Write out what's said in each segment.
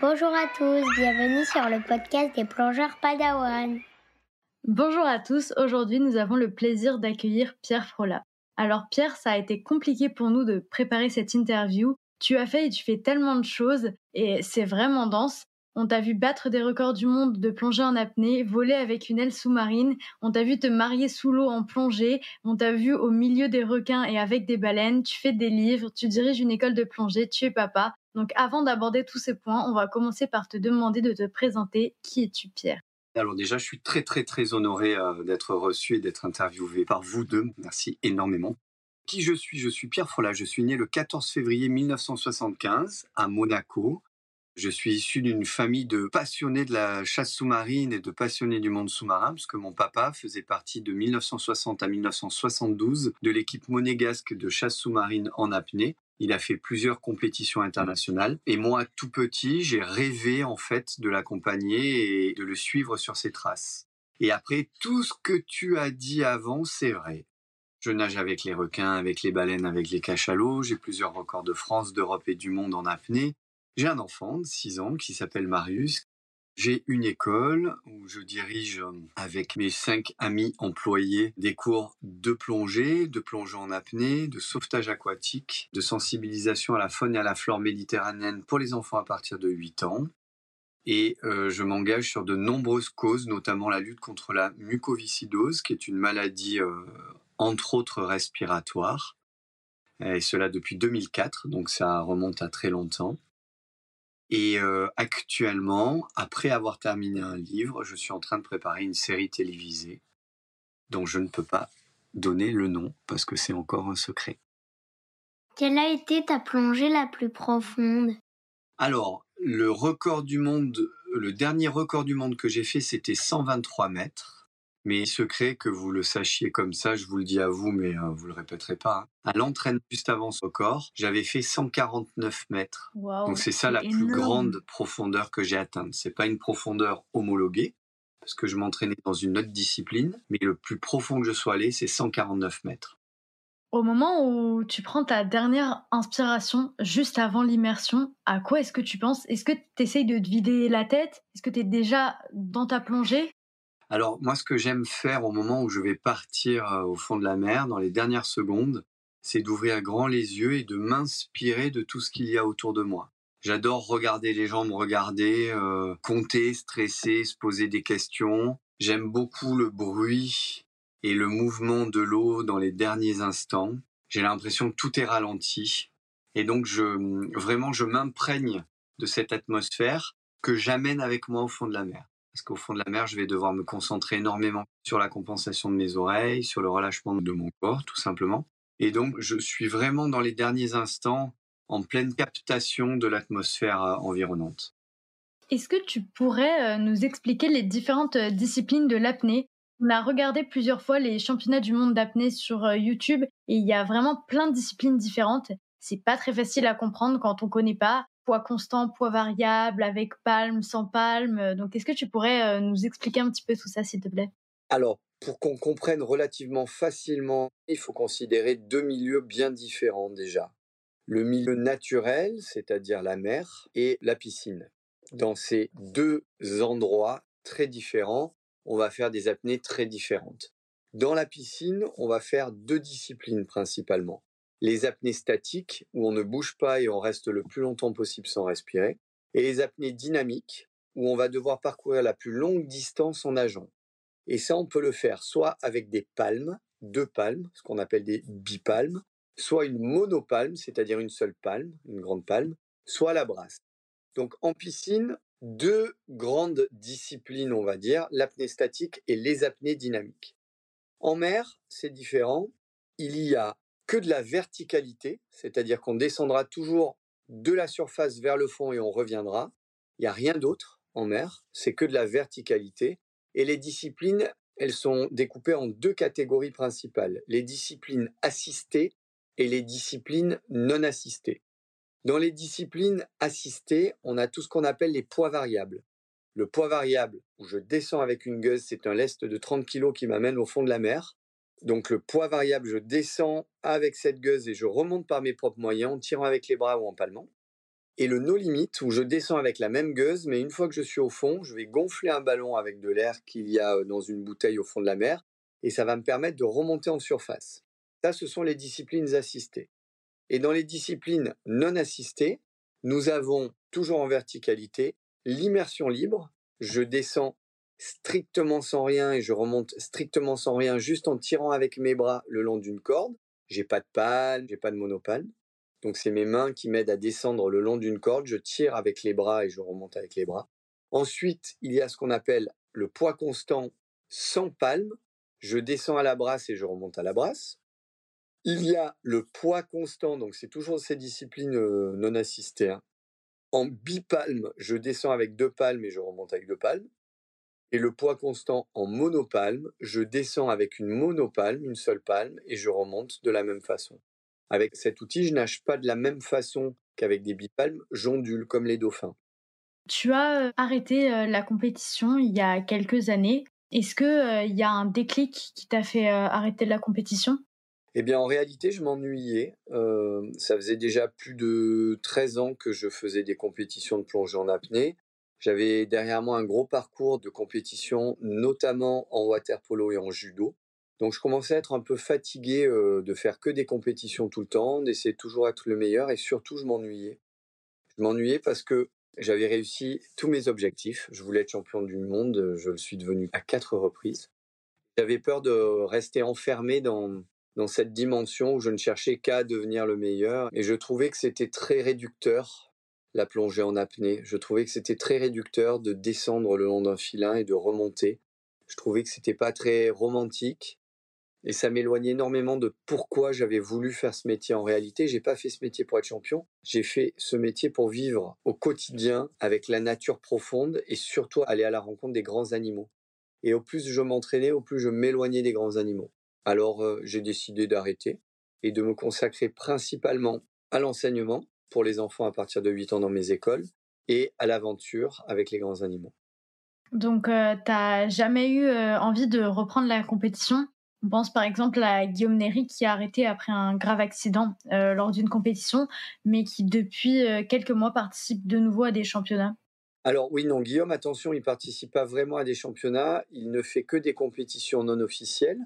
Bonjour à tous, bienvenue sur le podcast des plongeurs Padawan. Bonjour à tous, aujourd'hui nous avons le plaisir d'accueillir Pierre Frola. Alors Pierre, ça a été compliqué pour nous de préparer cette interview. Tu as fait et tu fais tellement de choses et c'est vraiment dense. On t'a vu battre des records du monde de plongée en apnée, voler avec une aile sous-marine, on t'a vu te marier sous l'eau en plongée, on t'a vu au milieu des requins et avec des baleines, tu fais des livres, tu diriges une école de plongée, tu es papa. Donc avant d'aborder tous ces points, on va commencer par te demander de te présenter. Qui es-tu Pierre? Alors déjà, je suis très très très honoré euh, d'être reçu et d'être interviewé par vous deux. Merci énormément. Qui je suis? Je suis Pierre Frola. Je suis né le 14 février 1975 à Monaco. Je suis issu d'une famille de passionnés de la chasse sous-marine et de passionnés du monde sous-marin, puisque mon papa faisait partie de 1960 à 1972 de l'équipe monégasque de chasse sous-marine en apnée. Il a fait plusieurs compétitions internationales. Et moi, tout petit, j'ai rêvé en fait de l'accompagner et de le suivre sur ses traces. Et après, tout ce que tu as dit avant, c'est vrai. Je nage avec les requins, avec les baleines, avec les cachalots. J'ai plusieurs records de France, d'Europe et du monde en apnée. J'ai un enfant de 6 ans qui s'appelle Marius, j'ai une école où je dirige euh, avec mes cinq amis employés des cours de plongée, de plongée en apnée, de sauvetage aquatique, de sensibilisation à la faune et à la flore méditerranéenne pour les enfants à partir de 8 ans. Et euh, je m'engage sur de nombreuses causes, notamment la lutte contre la mucoviscidose, qui est une maladie euh, entre autres respiratoire. Et cela depuis 2004, donc ça remonte à très longtemps. Et euh, actuellement, après avoir terminé un livre, je suis en train de préparer une série télévisée dont je ne peux pas donner le nom parce que c'est encore un secret. Quelle a été ta plongée la plus profonde? Alors, le record du monde, le dernier record du monde que j'ai fait, c'était 123 mètres. Mais secret que vous le sachiez comme ça, je vous le dis à vous, mais vous euh, vous le répéterez pas. Hein. À l'entraînement juste avant ce corps, j'avais fait 149 mètres. Donc c'est ça la plus grande profondeur que j'ai atteinte. C'est pas une profondeur homologuée, parce que je m'entraînais dans une autre discipline, mais le plus profond que je sois allé, c'est 149 mètres. Au moment où tu prends ta dernière inspiration, juste avant l'immersion, à quoi est-ce que tu penses? Est-ce que tu essayes de te vider la tête? Est-ce que tu es déjà dans ta plongée? Alors moi, ce que j'aime faire au moment où je vais partir euh, au fond de la mer, dans les dernières secondes, c'est d'ouvrir grand les yeux et de m'inspirer de tout ce qu'il y a autour de moi. J'adore regarder les gens me regarder, euh, compter, stresser, se poser des questions. J'aime beaucoup le bruit et le mouvement de l'eau dans les derniers instants. J'ai l'impression que tout est ralenti. Et donc, je, vraiment, je m'imprègne de cette atmosphère que j'amène avec moi au fond de la mer parce qu'au fond de la mer, je vais devoir me concentrer énormément sur la compensation de mes oreilles, sur le relâchement de mon corps, tout simplement. Et donc, je suis vraiment dans les derniers instants en pleine captation de l'atmosphère euh, environnante. Est-ce que tu pourrais euh, nous expliquer les différentes euh, disciplines de l'apnée? On a regardé plusieurs fois les championnats du monde d'apnée sur YouTube et il y a vraiment plein de disciplines différentes. C'est pas très facile à comprendre quand on connaît pas poids constant, poids variable, avec palme, sans palme. Euh, donc, est-ce que tu pourrais euh, nous expliquer un petit peu tout ça, s'il te plaît? Alors, pour qu'on comprenne relativement facilement, il faut considérer deux milieux bien différents déjà. Le milieu naturel, c'est-à-dire la mer, et la piscine. Dans ces deux endroits très différents, on va faire des apnées très différentes. Dans la piscine, on va faire deux disciplines principalement les apnées statiques, où on ne bouge pas et on reste le plus longtemps possible sans respirer, et les apnées dynamiques, où on va devoir parcourir la plus longue distance en nageant. Et ça, on peut le faire soit avec des palmes, deux palmes, ce qu'on appelle des bipalmes, soit une monopalme, c'est-à-dire une seule palme, une grande palme, soit la brasse. Donc en piscine, deux grandes disciplines, on va dire, l'apnée statique et les apnées dynamiques. En mer, c'est différent. Il y a que de la verticalité, c'est-à-dire qu'on descendra toujours de la surface vers le fond et on reviendra. Il n'y a rien d'autre en mer, c'est que de la verticalité. Et les disciplines, elles sont découpées en deux catégories principales, les disciplines assistées et les disciplines non assistées. Dans les disciplines assistées, on a tout ce qu'on appelle les poids variables. Le poids variable, où je descends avec une gueuse, c'est un lest de 30 kg qui m'amène au fond de la mer. Donc le poids variable, je descends avec cette gueuse et je remonte par mes propres moyens en tirant avec les bras ou en palmant. Et le no limit, où je descends avec la même gueuse, mais une fois que je suis au fond, je vais gonfler un ballon avec de l'air qu'il y a dans une bouteille au fond de la mer, et ça va me permettre de remonter en surface. Ça, ce sont les disciplines assistées. Et dans les disciplines non assistées, nous avons toujours en verticalité l'immersion libre. Je descends strictement sans rien et je remonte strictement sans rien, juste en tirant avec mes bras le long d'une corde. J'ai pas de palme, j'ai pas de monopalme. Donc c'est mes mains qui m'aident à descendre le long d'une corde. Je tire avec les bras et je remonte avec les bras. Ensuite, il y a ce qu'on appelle le poids constant sans palme. Je descends à la brasse et je remonte à la brasse. Il y a le poids constant, donc c'est toujours ces disciplines euh, non assistées. Hein. En bipalme, je descends avec deux palmes et je remonte avec deux palmes. Et le poids constant en monopalme, je descends avec une monopalme, une seule palme, et je remonte de la même façon. Avec cet outil, je nage pas de la même façon qu'avec des bipalmes, j'ondule comme les dauphins. Tu as arrêté la compétition il y a quelques années. Est-ce qu'il y a un déclic qui t'a fait arrêter la compétition? Eh bien, en réalité, je m'ennuyais. ça faisait déjà plus de 13 ans que je faisais des compétitions de plongée en apnée. J'avais derrière moi un gros parcours de compétition, notamment en water polo et en judo. Donc je commençais à être un peu fatigué de faire que des compétitions tout le temps, d'essayer toujours d'être le meilleur et surtout je m'ennuyais. Je m'ennuyais parce que j'avais réussi tous mes objectifs. Je voulais être champion du monde, je le suis devenu à quatre reprises. J'avais peur de rester enfermé dans cette dimension où je ne cherchais qu'à devenir le meilleur et je trouvais que c'était très réducteur la plongée en apnée. Je trouvais que c'était très réducteur de descendre le long d'un filin et de remonter. Je trouvais que c'était pas très romantique et ça m'éloignait énormément de pourquoi j'avais voulu faire ce métier. En réalité, j'ai pas fait ce métier pour être champion. J'ai fait ce métier pour vivre au quotidien avec la nature profonde et surtout aller à la rencontre des grands animaux. Et au plus je m'entraînais, au plus je m'éloignais des grands animaux. Alors euh, j'ai décidé d'arrêter et de me consacrer principalement à l'enseignement pour les enfants à partir de 8 ans dans mes écoles et à l'aventure avec les grands animaux. Donc, euh, tu n'as jamais eu euh, envie de reprendre la compétition? On pense par exemple à Guillaume Néry qui a arrêté après un grave accident euh, lors d'une compétition, mais qui depuis euh, quelques mois participe de nouveau à des championnats. Alors oui, non, Guillaume, attention, il participe pas vraiment à des championnats, il ne fait que des compétitions non officielles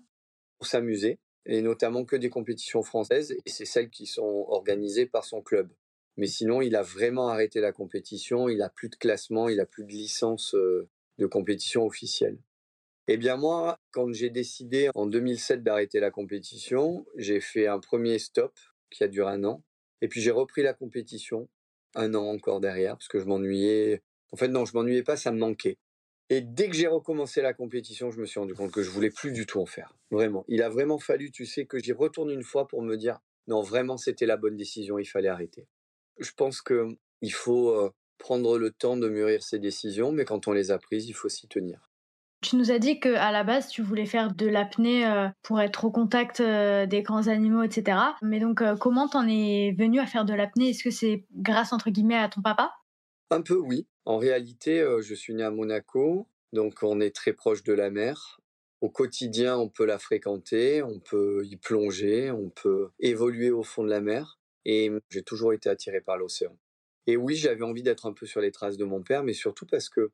pour s'amuser, et notamment que des compétitions françaises, et c'est celles qui sont organisées par son club. Mais sinon, il a vraiment arrêté la compétition, il a plus de classement, il a plus de licence de compétition officielle. Eh bien moi, quand j'ai décidé en 2007 d'arrêter la compétition, j'ai fait un premier stop qui a duré un an, et puis j'ai repris la compétition un an encore derrière, parce que je m'ennuyais. En fait, non, je m'ennuyais pas, ça me manquait. Et dès que j'ai recommencé la compétition, je me suis rendu compte que je voulais plus du tout en faire. Vraiment. Il a vraiment fallu, tu sais, que j'y retourne une fois pour me dire, non, vraiment, c'était la bonne décision, il fallait arrêter. Je pense que il faut prendre le temps de mûrir ses décisions, mais quand on les a prises, il faut s'y tenir. Tu nous as dit qu'à la base, tu voulais faire de l'apnée pour être au contact des grands animaux, etc. Mais donc, comment t'en es venu à faire de l'apnée? Est-ce que c'est grâce, entre guillemets, à ton papa? Un peu, oui. En réalité, je suis né à Monaco, donc on est très proche de la mer. Au quotidien, on peut la fréquenter, on peut y plonger, on peut évoluer au fond de la mer. Et j'ai toujours été attiré par l'océan. Et oui, j'avais envie d'être un peu sur les traces de mon père, mais surtout parce que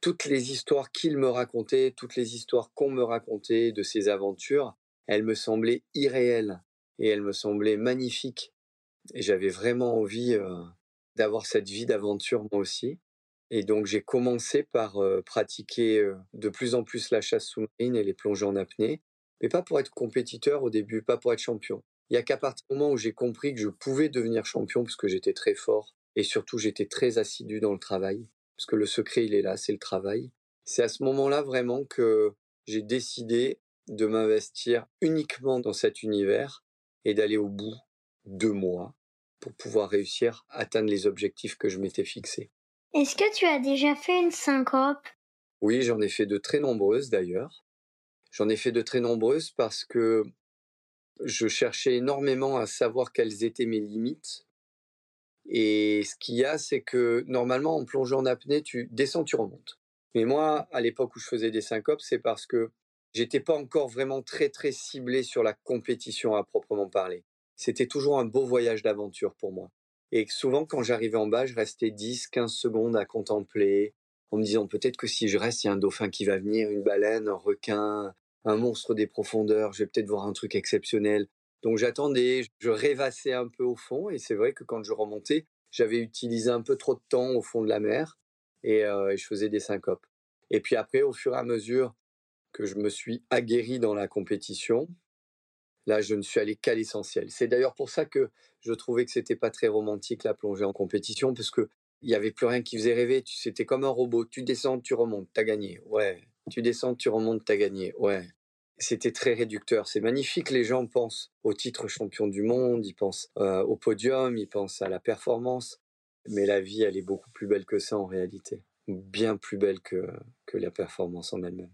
toutes les histoires qu'il me racontait, toutes les histoires qu'on me racontait de ses aventures, elles me semblaient irréelles et elles me semblaient magnifiques. Et j'avais vraiment envie d'avoir cette vie d'aventure moi aussi. Et donc j'ai commencé par pratiquer de plus en plus la chasse sous-marine et les plongées en apnée, mais pas pour être compétiteur au début, pas pour être champion. Il y a qu'à partir du moment où j'ai compris que je pouvais devenir champion parce que j'étais très fort et surtout j'étais très assidu dans le travail, parce que le secret, il est là, c'est le travail. C'est à ce moment-là vraiment que j'ai décidé de m'investir uniquement dans cet univers et d'aller au bout de moi pour pouvoir réussir à atteindre les objectifs que je m'étais fixés. Est-ce que tu as déjà fait une syncope? Oui, j'en ai fait de très nombreuses d'ailleurs. J'en ai fait de très nombreuses parce que je cherchais énormément à savoir quelles étaient mes limites et ce qu'il y a, c'est que normalement, en plongeant en apnée, tu descends, tu remontes. Mais moi, à l'époque où je faisais des syncopes, c'est parce que j'étais pas encore vraiment très très ciblé sur la compétition à proprement parler. C'était toujours un beau voyage d'aventure pour moi. Et souvent, quand j'arrivais en bas, je restais 10, 15 secondes à contempler, en me disant peut-être que si je reste, il y a un dauphin qui va venir, une baleine, un requin, un monstre des profondeurs, je vais peut-être voir un truc exceptionnel. Donc j'attendais, je rêvassais un peu au fond, et c'est vrai que quand je remontais, j'avais utilisé un peu trop de temps au fond de la mer, et, euh, je faisais des syncopes. Et puis après, au fur et à mesure que je me suis aguerri dans la compétition, là, je ne suis allé qu'à l'essentiel. C'est d'ailleurs pour ça que je trouvais que c'était pas très romantique la plongée en compétition, parce que il y avait plus rien qui faisait rêver. C'était comme un robot. Tu descends, tu remontes, t'as gagné. Ouais. Tu descends, tu remontes, t'as gagné. Ouais. C'était très réducteur. C'est magnifique. Les gens pensent au titre champion du monde, ils pensent euh, au podium, ils pensent à la performance. Mais la vie, elle est beaucoup plus belle que ça en réalité. Bien plus belle que, que la performance en elle-même.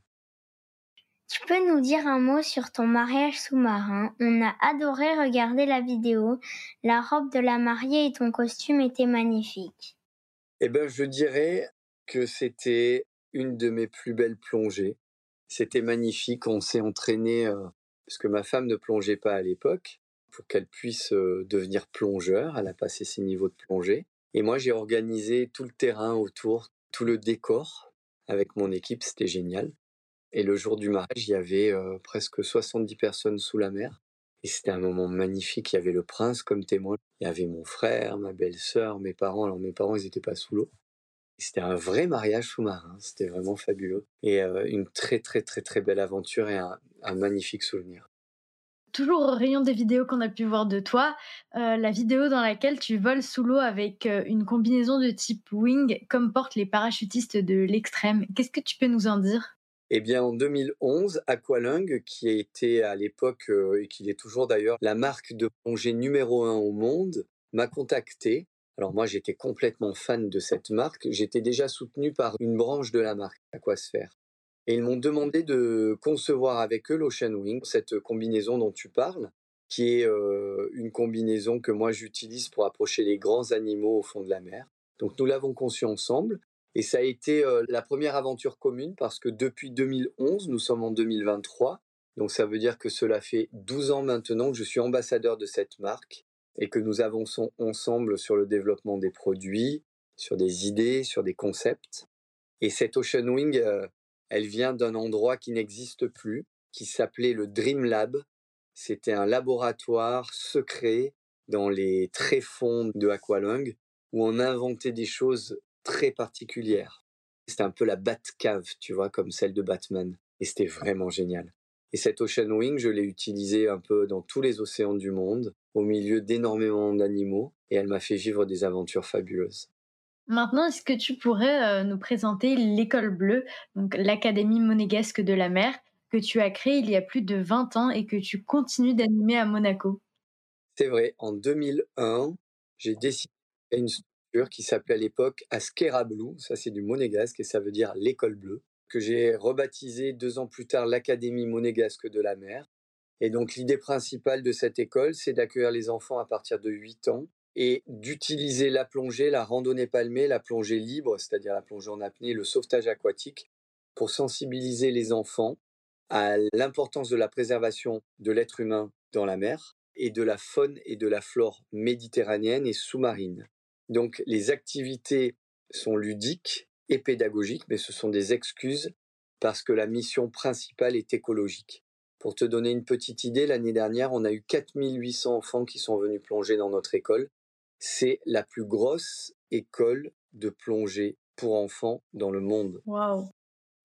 Tu peux nous dire un mot sur ton mariage sous-marin? On a adoré regarder la vidéo. La robe de la mariée et ton costume étaient magnifiques. Eh bien, je dirais que c'était une de mes plus belles plongées. C'était magnifique. On s'est entraîné, euh, parce que ma femme ne plongeait pas à l'époque, pour qu'elle puisse euh, devenir plongeur. Elle a passé ses niveaux de plongée. Et moi, j'ai organisé tout le terrain autour, tout le décor avec mon équipe. C'était génial. Et le jour du mariage, il y avait euh, presque 70 personnes sous la mer. Et c'était un moment magnifique. Il y avait le prince comme témoin. Il y avait mon frère, ma belle-sœur, mes parents. Alors mes parents, ils n'étaient pas sous l'eau. C'était un vrai mariage sous-marin. C'était vraiment fabuleux. Et euh, une très, très, très, très belle aventure et un, magnifique souvenir. Toujours au rayon des vidéos qu'on a pu voir de toi, euh, la vidéo dans laquelle tu voles sous l'eau avec une combinaison de type wing, comme portent les parachutistes de l'extrême. Qu'est-ce que tu peux nous en dire? Eh bien, en 2011, Aqualung, qui était à l'époque, euh, et qui est toujours d'ailleurs, la marque de plongée numéro un au monde, m'a contacté. Alors moi, j'étais complètement fan de cette marque. J'étais déjà soutenu par une branche de la marque, Aquasphere. Et ils m'ont demandé de concevoir avec eux l'Ocean Wing, cette combinaison dont tu parles, qui est euh, une combinaison que moi j'utilise pour approcher les grands animaux au fond de la mer. Donc nous l'avons conçue ensemble. Et ça a été euh, la première aventure commune parce que depuis 2011, nous sommes en 2023. Donc ça veut dire que cela fait 12 ans maintenant que je suis ambassadeur de cette marque et que nous avançons ensemble sur le développement des produits, sur des idées, sur des concepts. Et cette Ocean Wing, euh, elle vient d'un endroit qui n'existe plus, qui s'appelait le Dream Lab. C'était un laboratoire secret dans les tréfonds de Aqualung où on inventait des choses très particulière. C'était un peu la Batcave, tu vois, comme celle de Batman. Et c'était vraiment génial. Et cette Ocean Wing, je l'ai utilisée un peu dans tous les océans du monde, au milieu d'énormément d'animaux, et elle m'a fait vivre des aventures fabuleuses. Maintenant, est-ce que tu pourrais euh, nous présenter l'école bleue, donc l'Académie monégasque de la mer, que tu as créée il y a plus de 20 ans et que tu continues d'animer à Monaco? C'est vrai, en 2001, j'ai décidé une qui s'appelait à l'époque Askera Blue, ça c'est du monégasque et ça veut dire l'école bleue, que j'ai rebaptisé deux ans plus tard l'Académie monégasque de la mer. Et donc l'idée principale de cette école, c'est d'accueillir les enfants à partir de 8 ans et d'utiliser la plongée, la randonnée palmée, la plongée libre, c'est-à-dire la plongée en apnée, le sauvetage aquatique, pour sensibiliser les enfants à l'importance de la préservation de l'être humain dans la mer et de la faune et de la flore méditerranéenne et sous-marine. Donc les activités sont ludiques et pédagogiques, mais ce sont des excuses parce que la mission principale est écologique. Pour te donner une petite idée, l'année dernière, on a eu 4800 enfants qui sont venus plonger dans notre école. C'est la plus grosse école de plongée pour enfants dans le monde. Waouh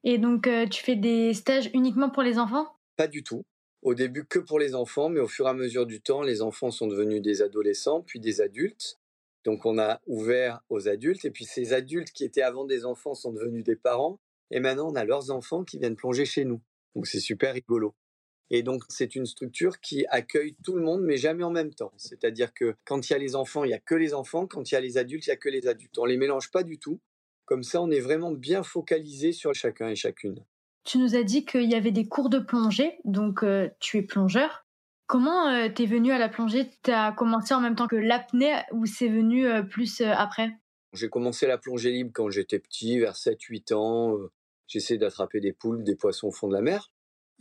Et donc, euh, tu fais des stages uniquement pour les enfants? Pas du tout. Au début, que pour les enfants, mais au fur et à mesure du temps, les enfants sont devenus des adolescents, puis des adultes. Donc on a ouvert aux adultes, et puis ces adultes qui étaient avant des enfants sont devenus des parents, et maintenant on a leurs enfants qui viennent plonger chez nous. Donc c'est super rigolo. Et donc c'est une structure qui accueille tout le monde, mais jamais en même temps. C'est-à-dire que quand il y a les enfants, il n'y a que les enfants, quand il y a les adultes, il n'y a que les adultes. On les mélange pas du tout. Comme ça, on est vraiment bien focalisé sur chacun et chacune. Tu nous as dit qu'il y avait des cours de plongée, donc euh, tu es plongeur. Comment euh, t'es venu à la plongée? T'as commencé en même temps que l'apnée ou c'est venu euh, plus euh, après? J'ai commencé la plongée libre quand j'étais petit, vers 7-8 ans. J'essayais d'attraper des poules, des poissons au fond de la mer.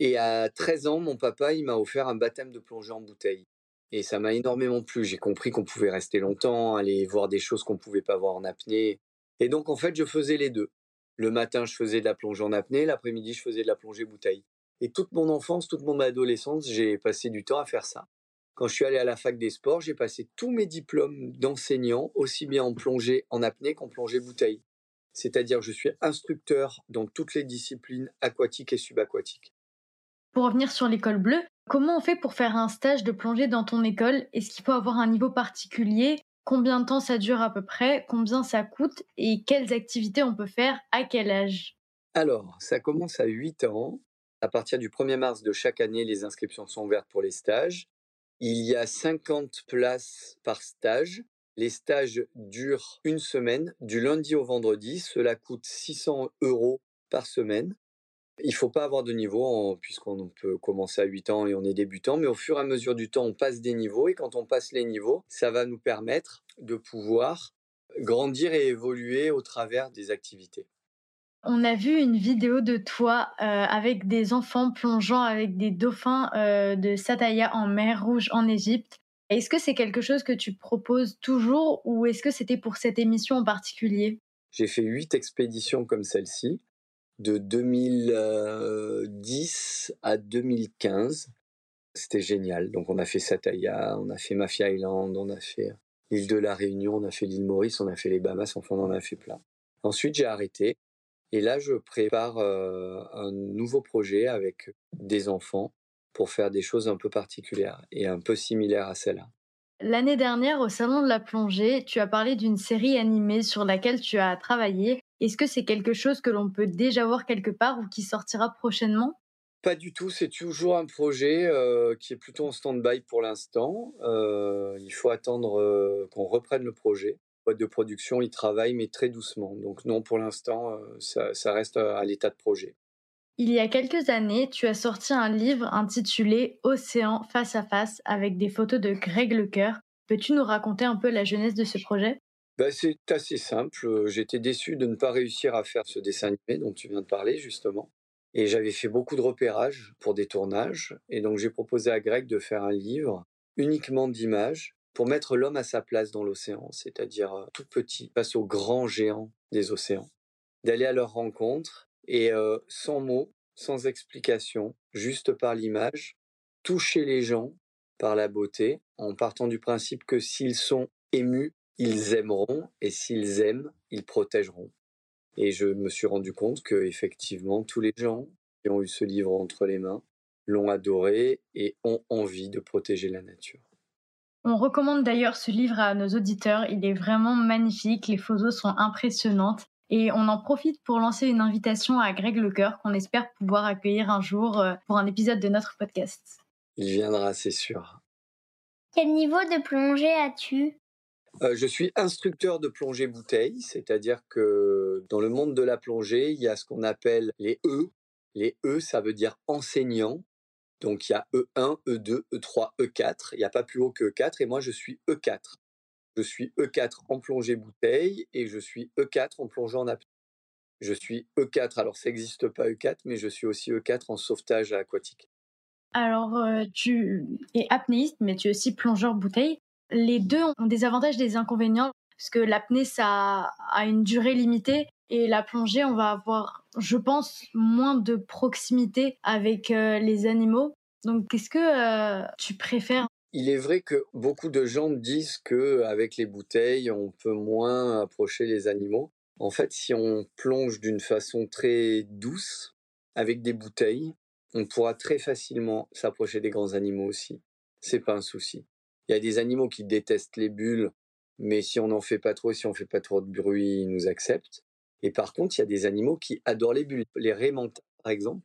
Et à 13 ans, mon papa, il m'a offert un baptême de plongée en bouteille. Et ça m'a énormément plu. J'ai compris qu'on pouvait rester longtemps, aller voir des choses qu'on ne pouvait pas voir en apnée. Et donc, en fait, je faisais les deux. Le matin, je faisais de la plongée en apnée. L'après-midi, je faisais de la plongée bouteille. Et toute mon enfance, toute mon adolescence, j'ai passé du temps à faire ça. Quand je suis allé à la fac des sports, j'ai passé tous mes diplômes d'enseignant, aussi bien en plongée en apnée qu'en plongée bouteille. C'est-à-dire, je suis instructeur dans toutes les disciplines aquatiques et subaquatiques. Pour revenir sur l'école bleue, comment on fait pour faire un stage de plongée dans ton école? Est-ce qu'il faut avoir un niveau particulier? Combien de temps ça dure à peu près? Combien ça coûte? Et quelles activités on peut faire? À quel âge? Alors, ça commence à 8 ans. À partir du 1er mars de chaque année, les inscriptions sont ouvertes pour les stages. Il y a 50 places par stage. Les stages durent une semaine, du lundi au vendredi. Cela coûte 600 euros par semaine. Il faut pas avoir de niveau puisqu'on peut commencer à 8 ans et on est débutant, mais au fur et à mesure du temps, on passe des niveaux et quand on passe les niveaux, ça va nous permettre de pouvoir grandir et évoluer au travers des activités. On a vu une vidéo de toi euh, avec des enfants plongeant avec des dauphins euh, de Sataya en mer Rouge en Égypte. Est-ce que c'est quelque chose que tu proposes toujours ou est-ce que c'était pour cette émission en particulier? J'ai fait huit expéditions comme celle-ci de 2010 à 2015. C'était génial. Donc on a fait Sataya, on a fait Mafia Island, on a fait l'île de la Réunion, on a fait l'île Maurice, on a fait les Bahamas, enfin on en a fait plein. Ensuite j'ai arrêté et là je prépare euh, un nouveau projet avec des enfants pour faire des choses un peu particulières et un peu similaires à celle-là. L'année dernière, au Salon de la plongée, tu as parlé d'une série animée sur laquelle tu as travaillé est-ce que c'est quelque chose que l'on peut déjà voir quelque part ou qui sortira prochainement? Pas du tout, c'est toujours un projet euh, qui est plutôt en stand-by pour l'instant. Euh, il faut attendre euh, qu'on reprenne le projet. Boîte de production, il travaille, mais très doucement. Donc non, pour l'instant, ça, ça, reste à l'état de projet. Il y a quelques années, tu as sorti un livre intitulé Océan face à face avec des photos de Greg Lecoeur. Peux-tu nous raconter un peu la jeunesse de ce projet? Bah, c'est assez simple. J'étais déçu de ne pas réussir à faire ce dessin animé dont tu viens de parler, justement. Et j'avais fait beaucoup de repérages pour des tournages. Et donc j'ai proposé à Greg de faire un livre uniquement d'images pour mettre l'homme à sa place dans l'océan, c'est-à-dire tout petit face aux grands géants des océans. D'aller à leur rencontre et sans mots, sans explication, juste par l'image, toucher les gens par la beauté, en partant du principe que s'ils sont émus, ils aimeront et s'ils aiment, ils protégeront. Et je me suis rendu compte que effectivement tous les gens qui ont eu ce livre entre les mains l'ont adoré et ont envie de protéger la nature. On recommande d'ailleurs ce livre à nos auditeurs, il est vraiment magnifique, les photos sont impressionnantes et on en profite pour lancer une invitation à Greg Lecoeur qu'on espère pouvoir accueillir un jour euh, pour un épisode de notre podcast. Il viendra, c'est sûr. Quel niveau de plongée as-tu? Je suis instructeur de plongée bouteille, c'est-à-dire que dans le monde de la plongée, il y a ce qu'on appelle les E. Les E, ça veut dire enseignant. Donc il y a E1, E2, E3, E4. Il n'y a pas plus haut que E4 et moi je suis E4. Je suis E4 en plongée bouteille et je suis E4 en plongeant en apnée. Je suis E4, alors ça n'existe pas E4, mais je suis aussi E4 en sauvetage aquatique. Alors, tu es apnéiste, mais tu es aussi plongeur bouteille les deux ont des avantages et des inconvénients, parce que l'apnée, ça a une durée limitée, et la plongée, on va avoir, je pense, moins de proximité avec euh, les animaux. Donc, qu'est-ce que euh, tu préfères? Il est vrai que beaucoup de gens disent que avec les bouteilles, on peut moins approcher les animaux. En fait, si on plonge d'une façon très douce avec des bouteilles, on pourra très facilement s'approcher des grands animaux aussi. C'est pas un souci. Il y a des animaux qui détestent les bulles, mais si on n'en fait pas trop, si on fait pas trop de bruit, ils nous acceptent. Et par contre, il y a des animaux qui adorent les bulles. Les raies par exemple,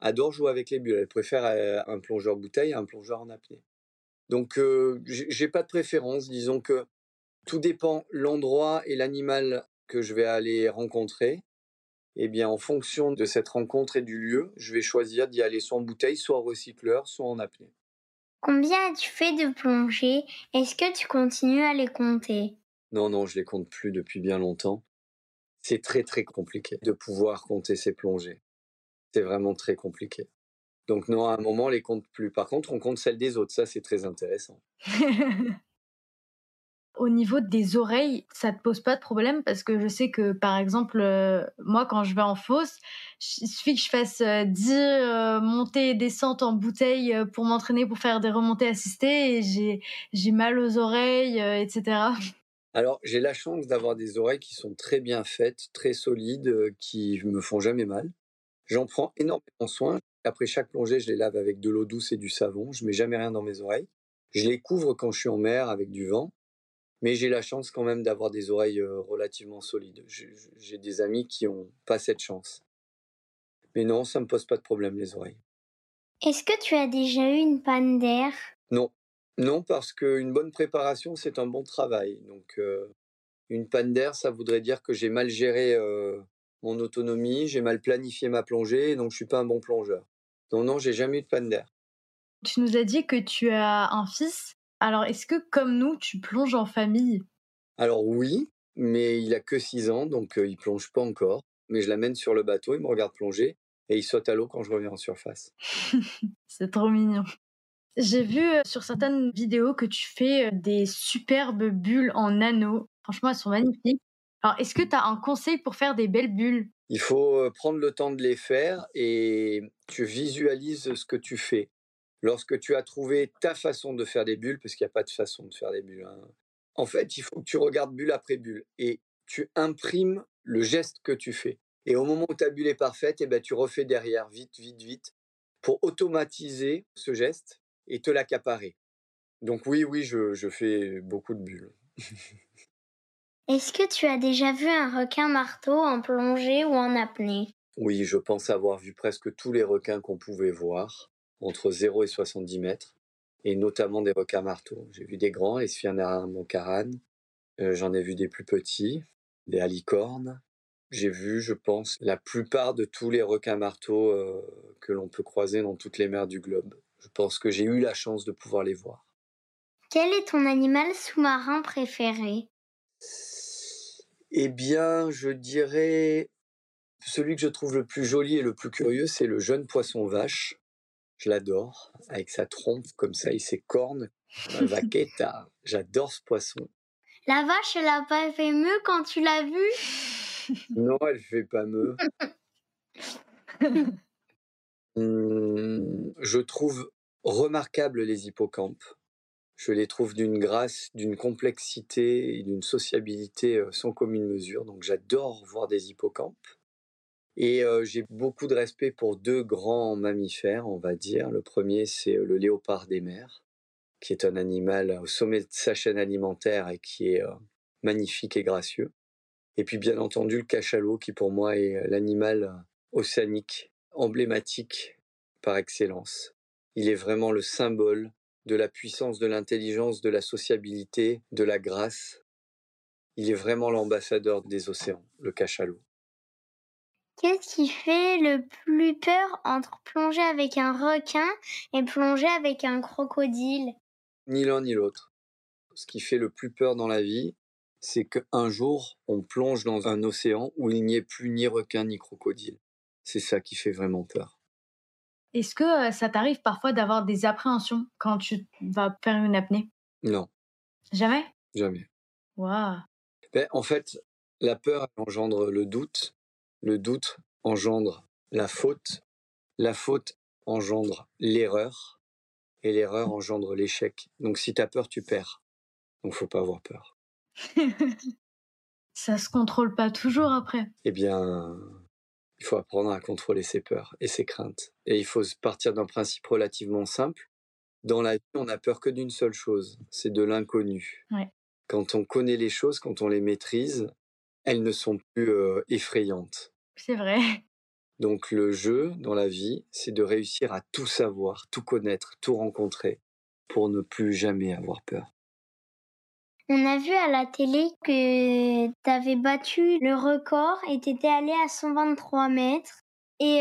adorent jouer avec les bulles. Elles préfèrent euh, un plongeur bouteille à un plongeur en apnée. Donc, euh, j'ai pas de préférence. Disons que tout dépend l'endroit et l'animal que je vais aller rencontrer. Eh bien, en fonction de cette rencontre et du lieu, je vais choisir d'y aller soit en bouteille, soit en recycleur, soit en apnée. Combien as-tu fait de plongées? Est-ce que tu continues à les compter? Non, non, je les compte plus depuis bien longtemps. C'est très très compliqué de pouvoir compter ces plongées. C'est vraiment très compliqué. Donc non, à un moment, on les compte plus. Par contre, on compte celles des autres. Ça, c'est très intéressant. Au niveau des oreilles, ça te pose pas de problème parce que je sais que, par exemple, euh, moi, quand je vais en fosse, il suffit que je fasse 10 euh, euh, montées et descentes en bouteille pour m'entraîner pour faire des remontées assistées et j'ai, j'ai mal aux oreilles, etc. Alors, j'ai la chance d'avoir des oreilles qui sont très bien faites, très solides, qui me font jamais mal. J'en prends énormément soin. Après chaque plongée, je les lave avec de l'eau douce et du savon. Je mets jamais rien dans mes oreilles. Je les couvre quand je suis en mer avec du vent. Mais j'ai la chance quand même d'avoir des oreilles relativement solides. J'ai des amis qui n'ont pas cette chance. Mais non, ça ne me pose pas de problème, les oreilles. Est-ce que tu as déjà eu une panne d'air? Non. Non, parce qu'une bonne préparation, c'est un bon travail. Donc, une panne d'air, ça voudrait dire que j'ai mal géré mon autonomie, j'ai mal planifié ma plongée, donc je suis pas un bon plongeur. Non, non, j'ai jamais eu de panne d'air. Tu nous as dit que tu as un fils. Alors, est-ce que, comme nous, tu plonges en famille? Alors oui, mais il a que 6 ans, donc euh, il plonge pas encore. Mais je l'amène sur le bateau, il me regarde plonger et il saute à l'eau quand je reviens en surface. C'est trop mignon. J'ai vu euh, sur certaines vidéos que tu fais euh, des superbes bulles en anneaux. Franchement, elles sont magnifiques. Alors, est-ce que tu as un conseil pour faire des belles bulles? Il faut prendre le temps de les faire et tu visualises ce que tu fais. Lorsque tu as trouvé ta façon de faire des bulles, parce qu'il n'y a pas de façon de faire des bulles, hein, en fait, il faut que tu regardes bulle après bulle et tu imprimes le geste que tu fais. Et au moment où ta bulle est parfaite, eh ben, tu refais derrière, vite, vite, vite, pour automatiser ce geste et te l'accaparer. Donc oui, oui, je, je fais beaucoup de bulles. Est-ce que tu as déjà vu un requin marteau en plongée ou en apnée? Oui, je pense avoir vu presque tous les requins qu'on pouvait voir entre 0 et 70 mètres, et notamment des requins marteaux. J'ai vu des grands, les Sphianera moncaran, euh, j'en ai vu des plus petits, des halicornes. J'ai vu, je pense, la plupart de tous les requins marteaux euh, que l'on peut croiser dans toutes les mers du globe. Je pense que j'ai eu la chance de pouvoir les voir. Quel est ton animal sous-marin préféré? Eh bien, je dirais celui que je trouve le plus joli et le plus curieux, c'est le jeune poisson vache. Je l'adore, avec sa trompe comme ça et ses cornes. Vaqueta, j'adore ce poisson. La vache, elle a pas fait mieux quand tu l'as vue Non, elle fait pas mieux. Hum, je trouve remarquables les hippocampes. Je les trouve d'une grâce, d'une complexité et d'une sociabilité euh, sans commune mesure. Donc j'adore voir des hippocampes. Et j'ai beaucoup de respect pour deux grands mammifères, on va dire. Le premier, c'est le léopard des mers, qui est un animal au sommet de sa chaîne alimentaire et qui est magnifique et gracieux. Et puis bien entendu le cachalot, qui pour moi est l'animal océanique emblématique par excellence. Il est vraiment le symbole de la puissance, de l'intelligence, de la sociabilité, de la grâce. Il est vraiment l'ambassadeur des océans, le cachalot. Qu'est-ce qui fait le plus peur entre plonger avec un requin et plonger avec un crocodile Ni l'un ni l'autre. Ce qui fait le plus peur dans la vie, c'est qu'un jour, on plonge dans un océan où il n'y ait plus ni requin ni crocodile. C'est ça qui fait vraiment peur. Est-ce que euh, ça t'arrive parfois d'avoir des appréhensions quand tu vas faire une apnée? Non. Jamais? Jamais. Waouh. Ben, en fait, la peur engendre le doute le doute engendre la faute, la faute engendre l'erreur, et l'erreur engendre l'échec. Donc si tu as peur, tu perds. Donc faut pas avoir peur. Ça se contrôle pas toujours après. Eh bien, il faut apprendre à contrôler ses peurs et ses craintes. Et il faut partir d'un principe relativement simple. Dans la vie, on n'a peur que d'une seule chose, c'est de l'inconnu. Quand on connaît les choses, quand on les maîtrise, elles ne sont plus euh, effrayantes. C'est vrai. Donc le jeu dans la vie, c'est de réussir à tout savoir, tout connaître, tout rencontrer pour ne plus jamais avoir peur. On a vu à la télé que tu avais battu le record et tu étais allé à 123 mètres. Et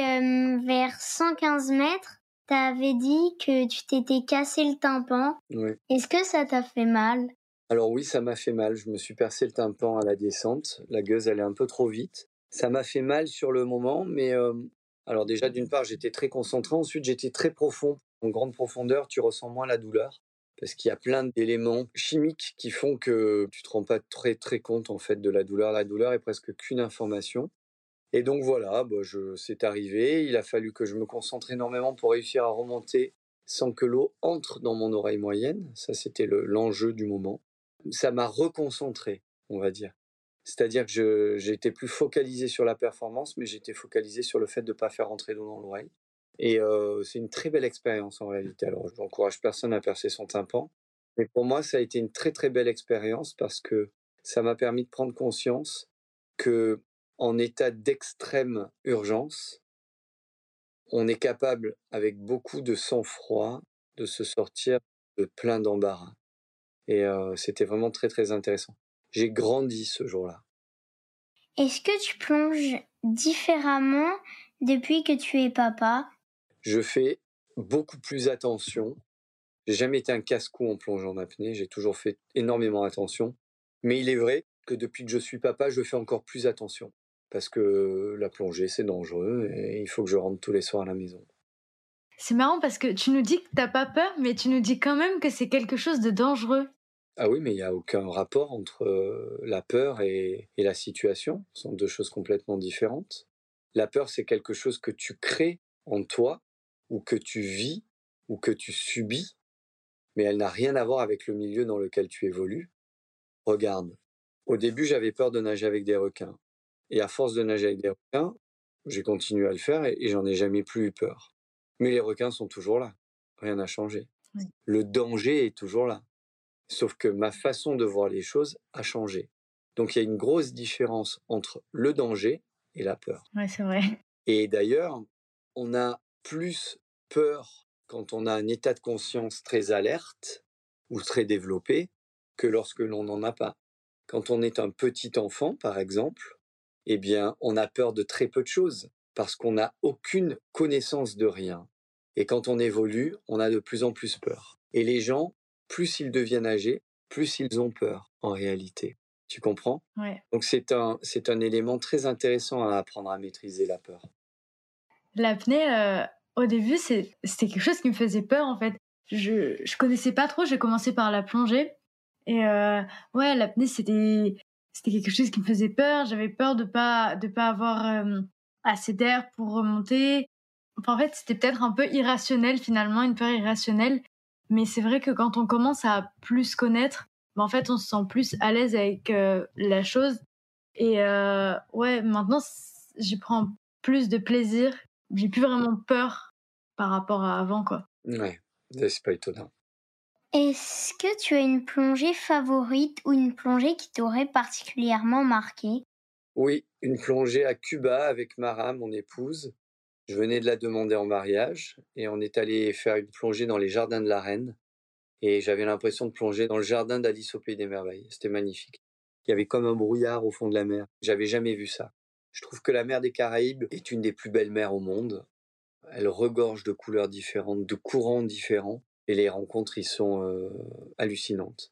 vers 115 mètres, tu avais dit que tu t'étais cassé le tympan. Oui. Est-ce que ça t'a fait mal? Alors oui, ça m'a fait mal. Je me suis percé le tympan à la descente. La gueuse allait un peu trop vite. Ça m'a fait mal sur le moment, mais Alors déjà, d'une part, j'étais très concentré, ensuite j'étais très profond. En grande profondeur, tu ressens moins la douleur parce qu'il y a plein d'éléments chimiques qui font que tu te rends pas très très compte en fait de la douleur. La douleur est presque qu'une information. Et donc voilà, bah, je, c'est arrivé. Il a fallu que je me concentre énormément pour réussir à remonter sans que l'eau entre dans mon oreille moyenne. Ça, c'était l'enjeu du moment. Ça m'a reconcentré, on va dire. C'est-à-dire que j'étais plus focalisé sur la performance, mais j'étais focalisé sur le fait de ne pas faire rentrer d'eau dans l'oreille. Et c'est une très belle expérience en réalité. Alors, je n'encourage personne à percer son tympan. Mais pour moi, ça a été une très très belle expérience parce que ça m'a permis de prendre conscience que en état d'extrême urgence, on est capable, avec beaucoup de sang-froid, de se sortir de plein d'embarras. Et c'était vraiment très très intéressant. J'ai grandi ce jour-là. Est-ce que tu plonges différemment depuis que tu es papa? Je fais beaucoup plus attention. J'ai jamais été un casse-cou en plongeant en apnée. J'ai toujours fait énormément attention. Mais il est vrai que depuis que je suis papa, je fais encore plus attention parce que la plongée, c'est dangereux et il faut que je rentre tous les soirs à la maison. C'est marrant parce que tu nous dis que t'as pas peur, mais tu nous dis quand même que c'est quelque chose de dangereux. Ah oui, mais il n'y a aucun rapport entre la peur et, et, la situation. Ce sont deux choses complètement différentes. La peur, c'est quelque chose que tu crées en toi, ou que tu vis, ou que tu subis, mais elle n'a rien à voir avec le milieu dans lequel tu évolues. Regarde, au début, j'avais peur de nager avec des requins. Et à force de nager avec des requins, j'ai continué à le faire et, j'en ai jamais plus eu peur. Mais les requins sont toujours là. Rien n'a changé. Le danger est toujours là. Sauf que ma façon de voir les choses a changé. Donc il y a une grosse différence entre le danger et la peur. Ouais, c'est vrai. Et d'ailleurs, on a plus peur quand on a un état de conscience très alerte ou très développé que lorsque l'on n'en a pas. Quand on est un petit enfant, par exemple, eh bien, on a peur de très peu de choses parce qu'on n'a aucune connaissance de rien. Et quand on évolue, on a de plus en plus peur. Et les gens, plus ils deviennent âgés, plus ils ont peur en réalité. Tu comprends? Ouais. Donc c'est un, c'est un élément très intéressant à apprendre à maîtriser la peur. L'apnée, euh, au début, c'était quelque chose qui me faisait peur en fait. Je, je connaissais pas trop, j'ai commencé par la plongée. Et euh, ouais, l'apnée, c'était c'était quelque chose qui me faisait peur. J'avais peur de pas de pas avoir euh, assez d'air pour remonter. Enfin, en fait, c'était peut-être un peu irrationnel finalement, une peur irrationnelle. Mais c'est vrai que quand on commence à plus connaître, ben, en fait, on se sent plus à l'aise avec euh, la chose. Et euh, ouais, maintenant, j'y prends plus de plaisir. J'ai plus vraiment peur par rapport à avant, quoi. Ouais, c'est pas étonnant. Est-ce que tu as une plongée favorite ou une plongée qui t'aurait particulièrement marqué Oui, une plongée à Cuba avec Mara, mon épouse. Je venais de la demander en mariage et on est allé faire une plongée dans les jardins de la Reine. Et j'avais l'impression de plonger dans le jardin d'Alice au Pays des Merveilles. C'était magnifique. Il y avait comme un brouillard au fond de la mer. J'avais jamais vu ça. Je trouve que la mer des Caraïbes est une des plus belles mers au monde. Elle regorge de couleurs différentes, de courants différents et les rencontres y sont euh, hallucinantes.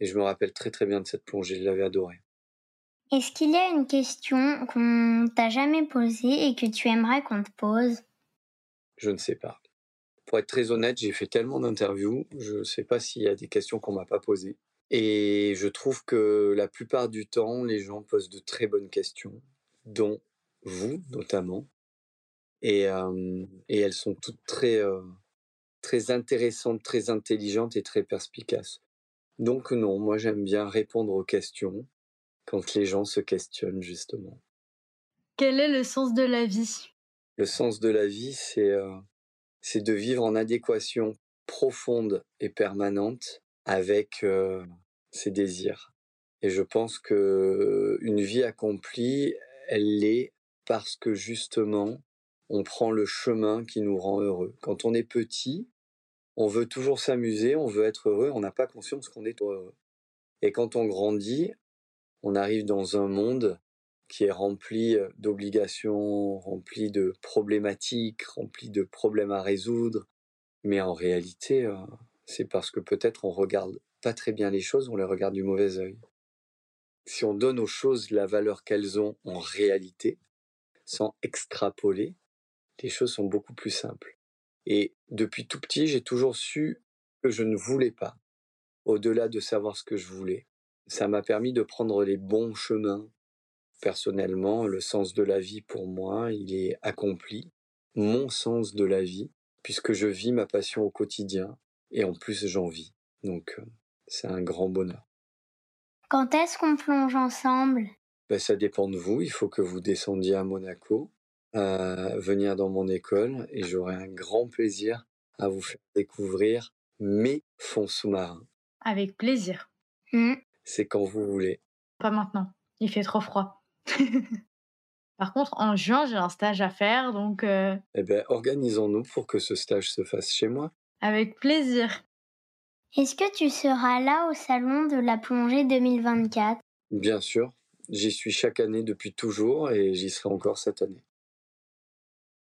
Et je me rappelle très très bien de cette plongée, je l'avais adorée. Est-ce qu'il y a une question qu'on t'a jamais posée et que tu aimerais qu'on te pose? Je ne sais pas. Pour être très honnête, j'ai fait tellement d'interviews, je ne sais pas s'il y a des questions qu'on m'a pas posées. Et je trouve que la plupart du temps, les gens posent de très bonnes questions, dont vous notamment. Et, euh, elles sont toutes très, euh, très intéressante, très intelligente et très perspicace. Donc non, moi j'aime bien répondre aux questions quand les gens se questionnent justement. Quel est le sens de la vie? Le sens de la vie, c'est euh, c'est de vivre en adéquation profonde et permanente avec euh, ses désirs. Et je pense que une vie accomplie, elle l'est parce que justement, on prend le chemin qui nous rend heureux. Quand on est petit, on veut toujours s'amuser, on veut être heureux, on n'a pas conscience qu'on est heureux. Et quand on grandit, on arrive dans un monde qui est rempli d'obligations, rempli de problématiques, rempli de problèmes à résoudre. Mais en réalité, c'est parce que peut-être on regarde pas très bien les choses, on les regarde du mauvais œil. Si on donne aux choses la valeur qu'elles ont en réalité, sans extrapoler, Les choses sont beaucoup plus simples. Et depuis tout petit, j'ai toujours su que je ne voulais pas, au-delà de savoir ce que je voulais. Ça m'a permis de prendre les bons chemins. Personnellement, le sens de la vie pour moi, il est accompli. Mon sens de la vie, puisque je vis ma passion au quotidien et en plus j'en vis. Donc euh, c'est un grand bonheur. Quand est-ce qu'on plonge ensemble? Ben, Ça dépend de vous. Il faut que vous descendiez à Monaco, euh, venir dans mon école et j'aurai un grand plaisir à vous faire découvrir mes fonds sous-marins. Avec plaisir. Hmm. C'est quand vous voulez. Pas maintenant. Il fait trop froid. Par contre, en juin, j'ai un stage à faire, donc... euh, Eh bien, organisons-nous pour que ce stage se fasse chez moi. avec plaisir. Est-ce que tu seras là au salon de la plongée 2024 Bien sûr, j'y suis chaque année depuis toujours et j'y serai encore cette année.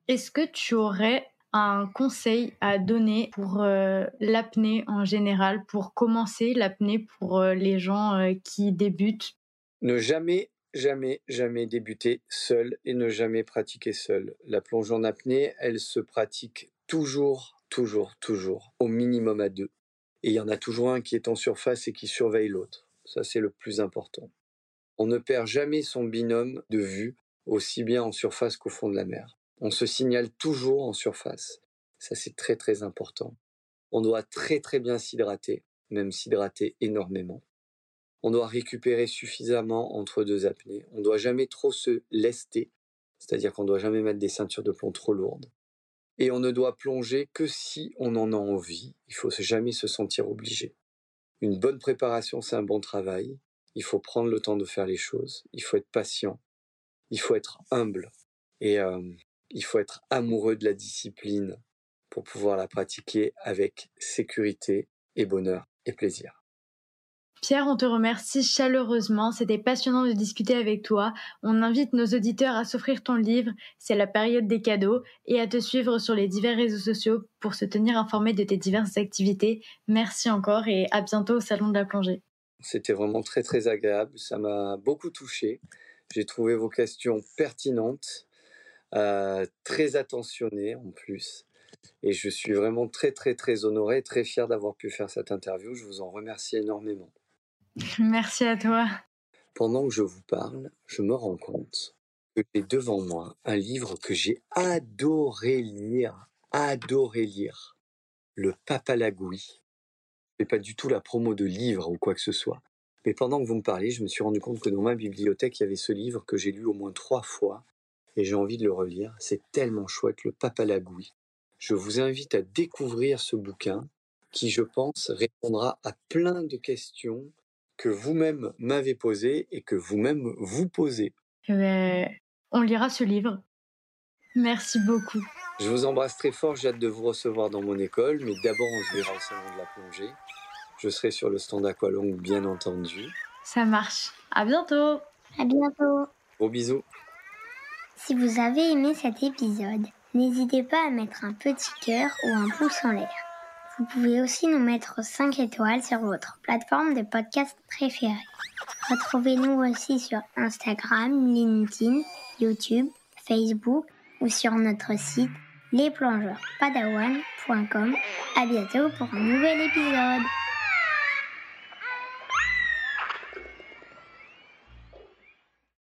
Est-ce que tu aurais un conseil à donner pour euh, l'apnée en général, pour commencer l'apnée pour euh, les gens euh, qui débutent? Ne jamais, jamais, jamais débuter seul et ne jamais pratiquer seul. La plongée en apnée, elle se pratique toujours, toujours, toujours, au minimum à deux. Et il y en a toujours un qui est en surface et qui surveille l'autre. Ça, c'est le plus important. On ne perd jamais son binôme de vue, aussi bien en surface qu'au fond de la mer. On se signale toujours en surface. Ça, c'est très, très important. On doit très, très bien s'hydrater, même s'hydrater énormément. On doit récupérer suffisamment entre deux apnées. On ne doit jamais trop se lester, c'est-à-dire qu'on ne doit jamais mettre des ceintures de plomb trop lourdes. Et on ne doit plonger que si on en a envie. Il faut jamais se sentir obligé. Une bonne préparation, c'est un bon travail. Il faut prendre le temps de faire les choses. Il faut être patient. Il faut être humble. Et euh, il faut être amoureux de la discipline pour pouvoir la pratiquer avec sécurité et bonheur et plaisir. Pierre, on te remercie chaleureusement. C'était passionnant de discuter avec toi. On invite nos auditeurs à s'offrir ton livre, c'est la période des cadeaux, et à te suivre sur les divers réseaux sociaux pour se tenir informé de tes diverses activités. Merci encore et à bientôt au Salon de la plongée. C'était vraiment très très agréable. Ça m'a beaucoup touché. J'ai trouvé vos questions pertinentes, euh, très attentionnées en plus. Et je suis vraiment très très très honoré, très fier d'avoir pu faire cette interview. Je vous en remercie énormément. Merci à toi. Pendant que je vous parle, je me rends compte que j'ai devant moi un livre que j'ai adoré lire, adoré lire, Le Papalagouille. Je pas du tout la promo de livre ou quoi que ce soit. Mais pendant que vous me parlez, je me suis rendu compte que dans ma bibliothèque, il y avait ce livre que j'ai lu au moins trois fois et j'ai envie de le relire. C'est tellement chouette, Le Papalagouille. Je vous invite à découvrir ce bouquin qui, je pense, répondra à plein de questions que vous-même m'avez posées et que vous-même vous posez. Eh ben, on lira ce livre. Merci beaucoup. Je vous embrasse très fort, j'ai hâte de vous recevoir dans mon école, mais d'abord on se verra au salon de la plongée. Je serai sur le stand Aqualong, bien entendu. Ça marche. À bientôt. À bientôt Gros bisous. Si vous avez aimé cet épisode, n'hésitez pas à mettre un petit cœur ou un pouce en l'air. Vous pouvez aussi nous mettre 5 étoiles sur votre plateforme de podcast préférée. Retrouvez-nous aussi sur Instagram, LinkedIn, YouTube, Facebook ou sur notre site lesplongeursPadawan.com. À bientôt pour un nouvel épisode.